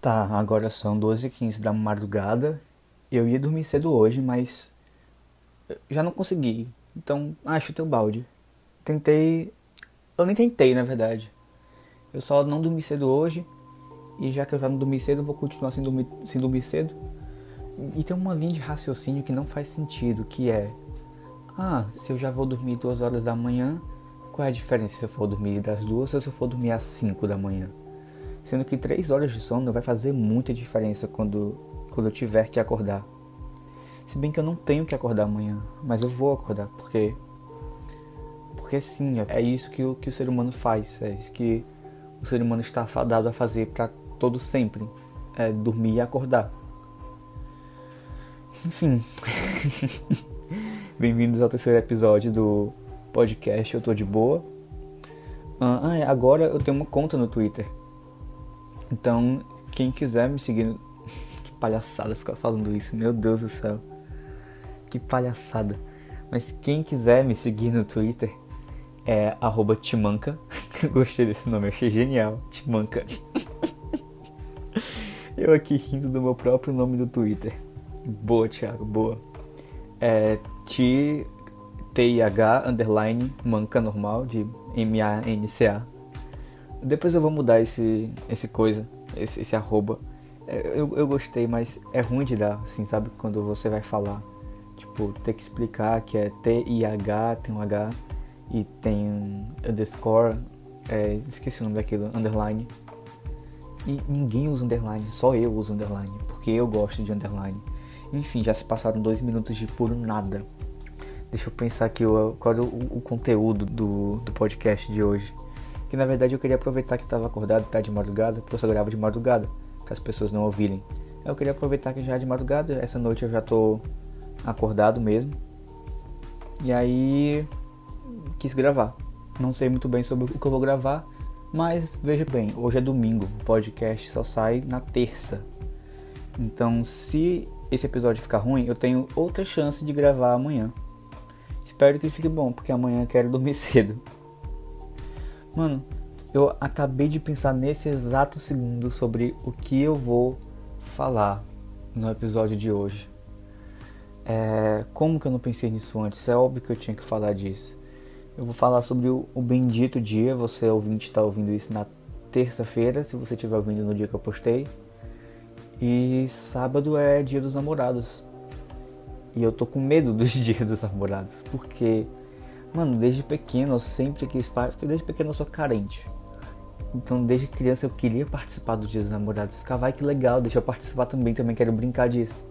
Tá, agora são 12h15 da madrugada. Eu ia dormir cedo hoje, mas já não consegui. Então, acho teu balde. Tentei. Eu nem tentei, na verdade. Eu só não dormi cedo hoje. E já que eu já não dormi cedo, vou continuar sem dormir, sem dormir cedo. E tem uma linha de raciocínio que não faz sentido, que é... Ah, se eu já vou dormir duas horas da manhã, qual é a diferença se eu for dormir das duas ou se eu for dormir às 5 da manhã? Sendo que três horas de sono vai fazer muita diferença quando, quando eu tiver que acordar. Se bem que eu não tenho que acordar amanhã, mas eu vou acordar, porque. Porque sim, é isso que o, que o ser humano faz, é isso que o ser humano está fadado a fazer para todo sempre: é dormir e acordar. Enfim. Bem-vindos ao terceiro episódio do podcast Eu Tô de Boa. Ah, é, agora eu tenho uma conta no Twitter. Então, quem quiser me seguir. que palhaçada ficar falando isso, meu Deus do céu. Que palhaçada. Mas quem quiser me seguir no Twitter é Timanca. Gostei desse nome, achei genial. Timanca. Eu aqui rindo do meu próprio nome do Twitter. Boa, Thiago, boa. É T-I-H underline manca normal de M-A-N-C-A. Depois eu vou mudar esse, esse coisa, esse, esse arroba. É, eu, eu gostei, mas é ruim de dar, assim, sabe? Quando você vai falar. Tipo, ter que explicar que é T-I-H, tem um H, e tem um underscore, é, esqueci o nome daquilo, underline. E ninguém usa underline, só eu uso underline, porque eu gosto de underline. Enfim, já se passaram dois minutos de puro nada. Deixa eu pensar aqui qual é o, o conteúdo do, do podcast de hoje. Que na verdade eu queria aproveitar que estava acordado, tá de madrugada, porque eu só gravo de madrugada, para as pessoas não ouvirem. Eu queria aproveitar que já é de madrugada, essa noite eu já tô acordado mesmo. E aí quis gravar. Não sei muito bem sobre o que eu vou gravar, mas veja bem, hoje é domingo, o podcast só sai na terça. Então, se esse episódio ficar ruim, eu tenho outra chance de gravar amanhã. Espero que fique bom, porque amanhã quero dormir cedo. Mano, eu acabei de pensar nesse exato segundo sobre o que eu vou falar no episódio de hoje. É, como que eu não pensei nisso antes? É óbvio que eu tinha que falar disso. Eu vou falar sobre o, o bendito dia. Você ouvinte está ouvindo isso na terça-feira, se você estiver ouvindo no dia que eu postei. E sábado é dia dos namorados. E eu tô com medo dos dias dos namorados, porque, mano, desde pequeno eu sempre quis participar, porque desde pequeno eu sou carente. Então, desde criança eu queria participar dos dias dos namorados. Ficava, vai que legal, deixa eu participar também, também quero brincar disso.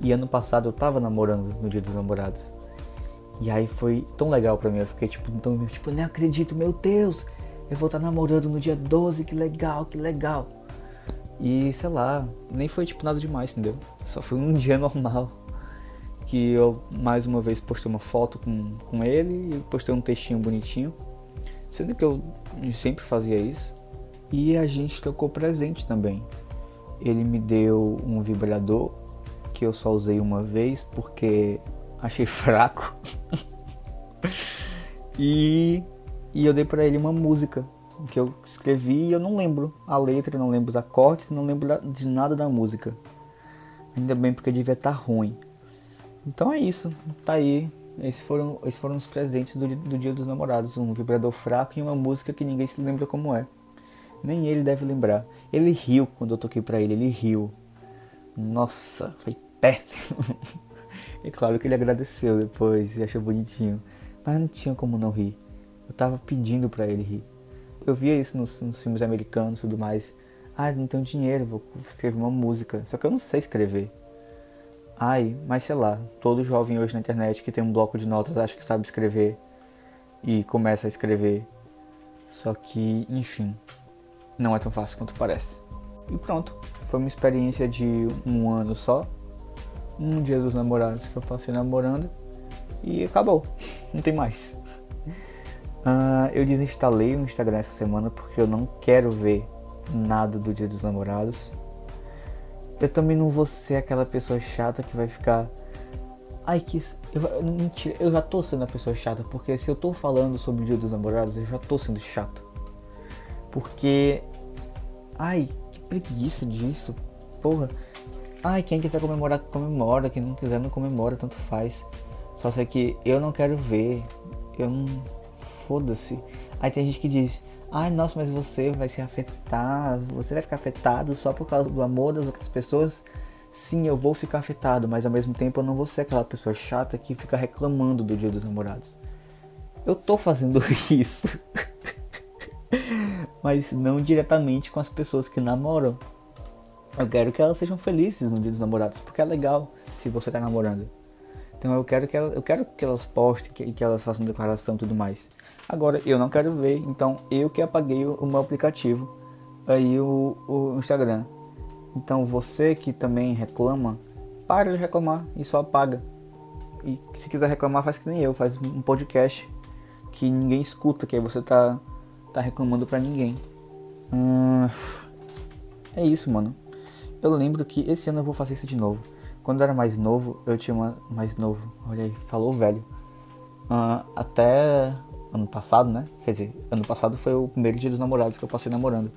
E ano passado eu tava namorando no dia dos namorados. E aí foi tão legal pra mim, eu fiquei tipo, tão, tipo, nem acredito, meu Deus, eu vou estar tá namorando no dia 12, que legal, que legal. E sei lá, nem foi tipo nada demais, entendeu? Só foi um dia normal que eu mais uma vez postei uma foto com, com ele e postei um textinho bonitinho. Sendo que eu sempre fazia isso. E a gente trocou presente também. Ele me deu um vibrador que eu só usei uma vez porque achei fraco. e, e eu dei para ele uma música que eu escrevi e eu não lembro a letra, não lembro os acordes, não lembro de nada da música. Ainda bem porque devia estar tá ruim. Então é isso, tá aí. Esses foram, esses foram os presentes do, do Dia dos Namorados: um vibrador fraco e uma música que ninguém se lembra como é. Nem ele deve lembrar. Ele riu quando eu toquei pra ele, ele riu. Nossa, foi péssimo. e claro que ele agradeceu depois e achou bonitinho. Mas não tinha como não rir. Eu tava pedindo pra ele rir. Eu via isso nos, nos filmes americanos e tudo mais. Ah, não tenho dinheiro, vou escrever uma música. Só que eu não sei escrever. Ai, mas sei lá, todo jovem hoje na internet que tem um bloco de notas acha que sabe escrever e começa a escrever. Só que, enfim, não é tão fácil quanto parece. E pronto, foi uma experiência de um ano só. Um dia dos namorados que eu passei namorando e acabou, não tem mais. Uh, eu desinstalei o Instagram essa semana porque eu não quero ver nada do Dia dos Namorados. Eu também não vou ser aquela pessoa chata que vai ficar. Ai, que. Eu, mentira, eu já tô sendo a pessoa chata, porque se eu tô falando sobre o dia dos namorados, eu já tô sendo chato. Porque. Ai, que preguiça disso. Porra. Ai, quem quiser comemorar, comemora. Quem não quiser, não comemora, tanto faz. Só sei que eu não quero ver. Eu não. Foda-se. Aí tem gente que diz: Ai, nossa, mas você vai se afetar. Você vai ficar afetado só por causa do amor das outras pessoas. Sim, eu vou ficar afetado, mas ao mesmo tempo eu não vou ser aquela pessoa chata que fica reclamando do dia dos namorados. Eu tô fazendo isso. mas não diretamente com as pessoas que namoram. Eu quero que elas sejam felizes no dia dos namorados, porque é legal se você tá namorando. Então eu quero que elas, eu quero que elas postem, que, que elas façam declaração e tudo mais. Agora eu não quero ver, então eu que apaguei o, o meu aplicativo, aí o, o Instagram. Então você que também reclama, para de reclamar e só apaga. E se quiser reclamar, faz que nem eu, faz um podcast que ninguém escuta, que aí você tá, tá reclamando pra ninguém. Hum, é isso, mano. Eu lembro que esse ano eu vou fazer isso de novo. Quando eu era mais novo, eu tinha uma. Mais novo, olha aí, falou velho. Uh, até ano passado, né? Quer dizer, ano passado foi o primeiro dia dos namorados que eu passei namorando.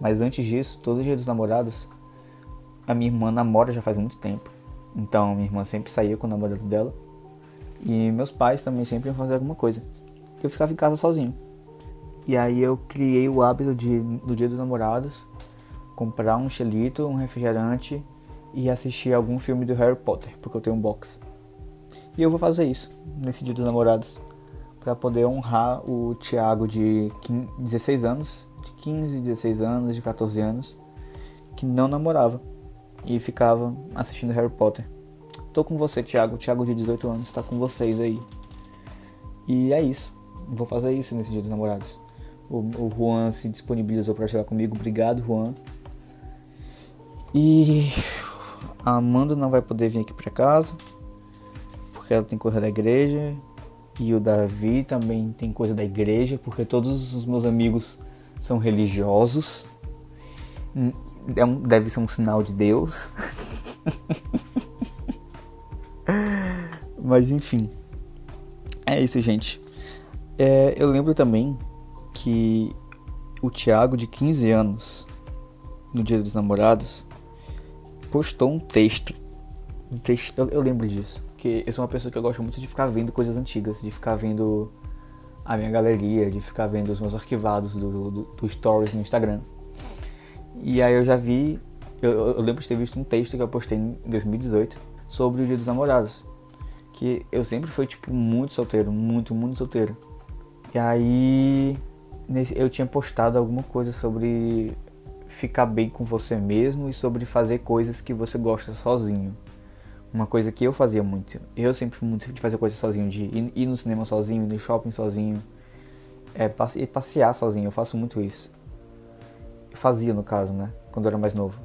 Mas antes disso, todo dia dos namorados, a minha irmã namora já faz muito tempo. Então, minha irmã sempre saía com o namorado dela. E meus pais também sempre iam fazer alguma coisa. Eu ficava em casa sozinho. E aí eu criei o hábito de, no dia dos namorados, comprar um chelito, um refrigerante e assistir algum filme do Harry Potter, porque eu tenho um box. E eu vou fazer isso nesse dia dos namorados, para poder honrar o Thiago de 16 anos 15, 16 anos, de 14 anos, que não namorava e ficava assistindo Harry Potter. Tô com você, Thiago. Thiago de 18 anos está com vocês aí. E é isso. Vou fazer isso nesse dia dos namorados. O, o Juan se disponibilizou para chegar comigo. Obrigado, Juan. E a Amanda não vai poder vir aqui para casa porque ela tem coisa da igreja. E o Davi também tem coisa da igreja, porque todos os meus amigos são religiosos. Hum, é um, deve ser um sinal de Deus. Mas enfim. É isso, gente. É, eu lembro também que o Thiago, de 15 anos, no Dia dos Namorados, postou um texto. Um texto eu, eu lembro disso. Porque eu sou uma pessoa que eu gosto muito de ficar vendo coisas antigas, de ficar vendo a minha galeria, de ficar vendo os meus arquivados do, do, do Stories no Instagram. E aí eu já vi, eu, eu, lembro de ter visto um texto que eu postei em 2018 sobre o Dia dos Namorados. Que eu sempre fui, tipo, muito solteiro, muito, muito solteiro. E aí eu tinha postado alguma coisa sobre ficar bem com você mesmo e sobre fazer coisas que você gosta sozinho. Uma coisa que eu fazia muito. Eu sempre fui muito de fazer coisas sozinho, de ir, no cinema sozinho, ir no shopping sozinho, é, passe, passear sozinho. Eu faço muito isso. Eu fazia no caso, né? Quando eu era mais novo.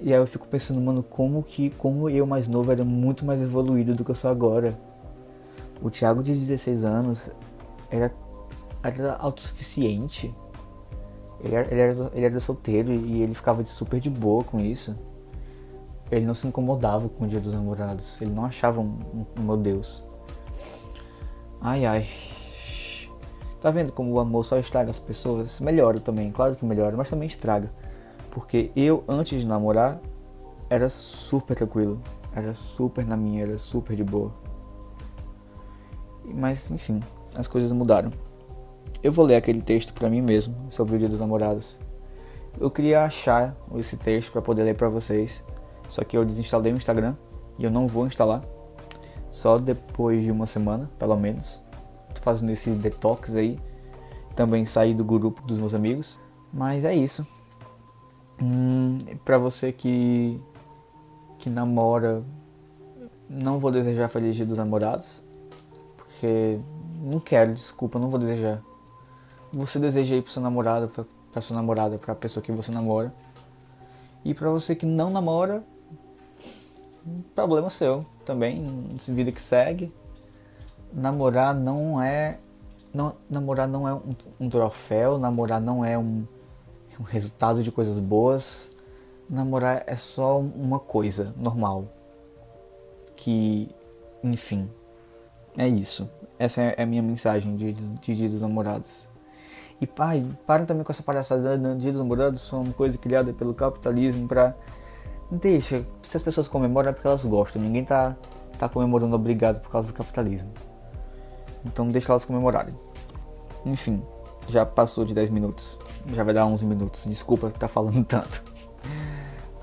E aí eu fico pensando, mano, como que, como eu mais novo era muito mais evoluído do que eu sou agora. O Thiago de 16 anos era, era autossuficiente. Ele era, ele, era, ele era solteiro e ele ficava de super de boa com isso ele não se incomodava com o dia dos namorados. Ele não achava um, um, meu Deus. Ai ai. Tá vendo como o amor só estraga as pessoas? Melhora também, claro que melhora, mas também estraga. Porque eu, antes de namorar, era super tranquilo. Era super na minha, era super de boa. Mas, enfim, as coisas mudaram. Eu vou ler aquele texto para mim mesmo sobre o Dia dos Namorados. Eu queria achar esse texto para poder ler para vocês. Só que eu desinstalei o Instagram e eu não vou instalar. Só depois de uma semana, pelo menos. Tô fazendo esse detox aí. Também saí do grupo dos meus amigos. Mas é isso. Hum, pra você que, que namora, não vou desejar feliz dia dos namorados. Porque não quero, desculpa, não vou desejar. Você deseja ir pro seu namorado, pra, pra sua namorada, pra pessoa que você namora. E pra você que não namora, problema seu também, vida que segue. Namorar não é. Não, namorar não é um, um troféu, namorar não é um, um resultado de coisas boas. Namorar é só uma coisa normal. Que, enfim, é isso. Essa é a minha mensagem de, de Dia dos Namorados. E pai, parem também com essa palhaçada de Dia dos Namorados, são uma coisa criada pelo capitalismo pra. Deixa, se as pessoas comemoram é porque elas gostam, ninguém tá, tá comemorando obrigado por causa do capitalismo. Então deixa elas comemorarem. Enfim, já passou de 10 minutos, já vai dar 11 minutos, desculpa estar tá falando tanto.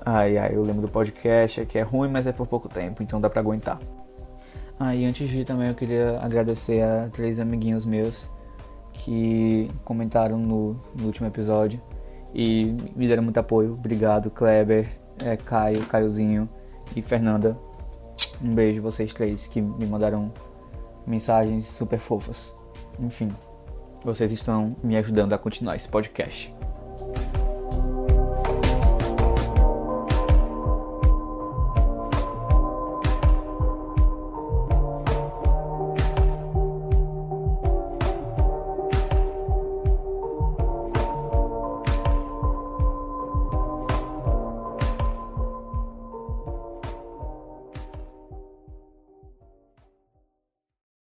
Ai ai, eu lembro do podcast, é que é ruim, mas é por pouco tempo, então dá pra aguentar. Ah, e antes de ir também eu queria agradecer a três amiguinhos meus que comentaram no, no último episódio e me deram muito apoio. Obrigado, Kleber, é, Caio, Caiozinho e Fernanda. Um beijo vocês três que me mandaram mensagens super fofas. Enfim, vocês estão me ajudando a continuar esse podcast.